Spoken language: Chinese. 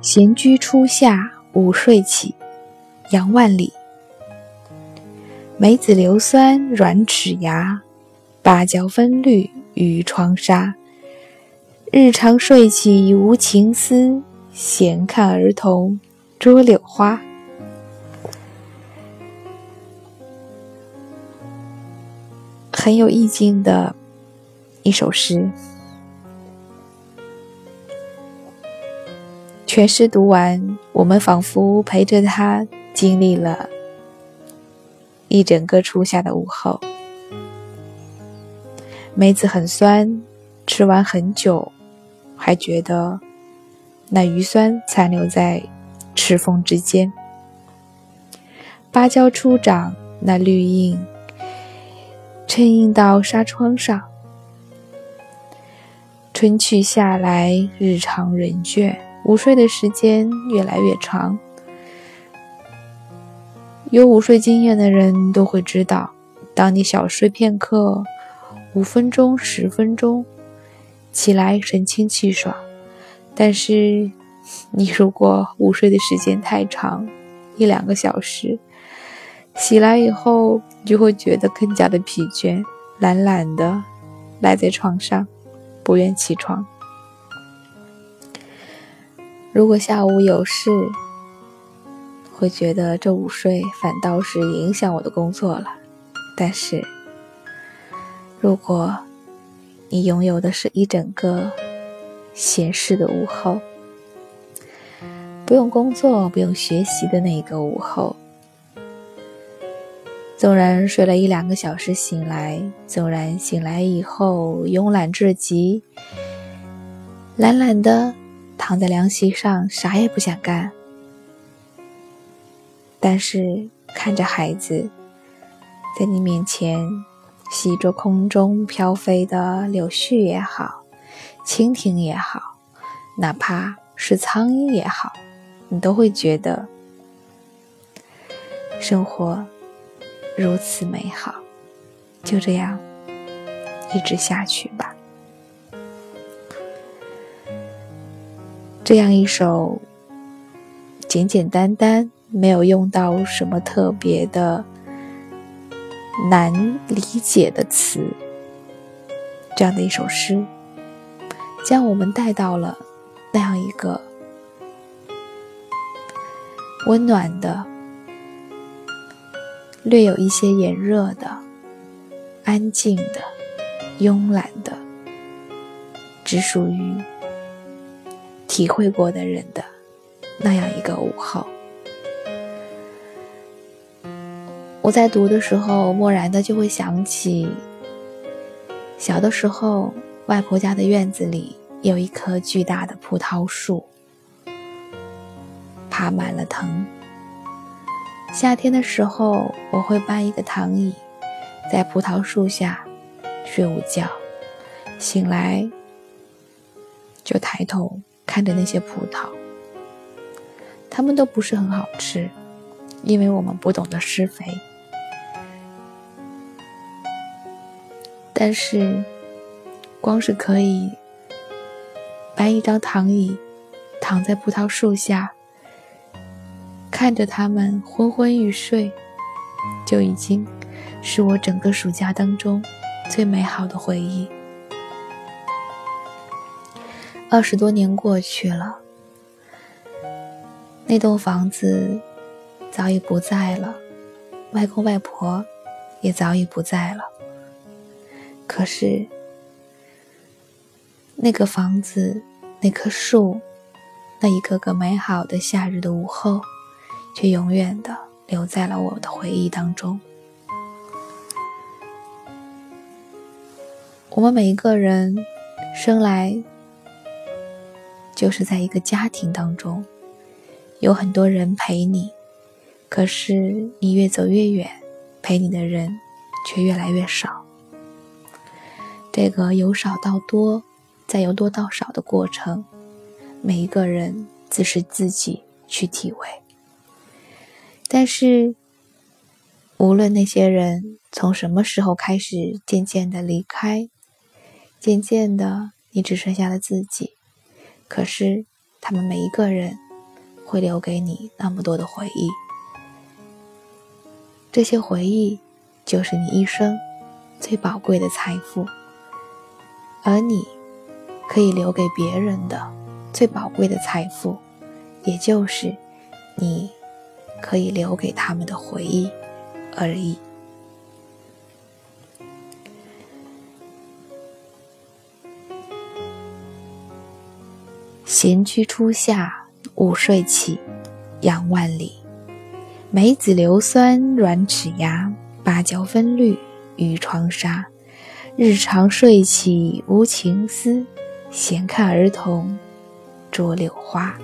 闲居初夏午睡起，杨万里。梅子硫酸软齿牙，芭蕉分绿与窗纱。日长睡起无情思，闲看儿童捉柳花。很有意境的一首诗。全诗读完，我们仿佛陪着他经历了一整个初夏的午后。梅子很酸，吃完很久，还觉得那余酸残留在齿缝之间。芭蕉初长，那绿荫衬映到纱窗上。春去夏来，日长人倦。午睡的时间越来越长，有午睡经验的人都会知道，当你小睡片刻，五分钟、十分钟，起来神清气爽；但是你如果午睡的时间太长，一两个小时，起来以后你就会觉得更加的疲倦，懒懒的赖在床上，不愿起床。如果下午有事，会觉得这午睡反倒是影响我的工作了。但是，如果你拥有的是一整个闲适的午后，不用工作、不用学习的那一个午后，纵然睡了一两个小时醒来，纵然醒来以后慵懒至极，懒懒的。躺在凉席上，啥也不想干，但是看着孩子在你面前吸着空中飘飞的柳絮也好，蜻蜓也好，哪怕是苍蝇也好，你都会觉得生活如此美好。就这样一直下去吧。这样一首简简单单、没有用到什么特别的难理解的词，这样的一首诗，将我们带到了那样一个温暖的、略有一些炎热的、安静的、慵懒的，只属于。体会过的人的那样一个午后，我在读的时候，蓦然的就会想起，小的时候，外婆家的院子里有一棵巨大的葡萄树，爬满了藤。夏天的时候，我会搬一个躺椅，在葡萄树下睡午觉，醒来就抬头。看着那些葡萄，它们都不是很好吃，因为我们不懂得施肥。但是，光是可以搬一张躺椅，躺在葡萄树下，看着它们昏昏欲睡，就已经是我整个暑假当中最美好的回忆。二十多年过去了，那栋房子早已不在了，外公外婆也早已不在了。可是，那个房子、那棵树、那一个个美好的夏日的午后，却永远的留在了我的回忆当中。我们每一个人生来。就是在一个家庭当中，有很多人陪你，可是你越走越远，陪你的人却越来越少。这个由少到多，再由多到少的过程，每一个人自是自己去体会。但是，无论那些人从什么时候开始渐渐的离开，渐渐的，你只剩下了自己。可是，他们每一个人会留给你那么多的回忆。这些回忆就是你一生最宝贵的财富，而你可以留给别人的最宝贵的财富，也就是你可以留给他们的回忆而已。闲居初夏，午睡起，仰万里。梅子硫酸软齿牙，芭蕉分绿与窗纱。日长睡起无情思，闲看儿童捉柳花。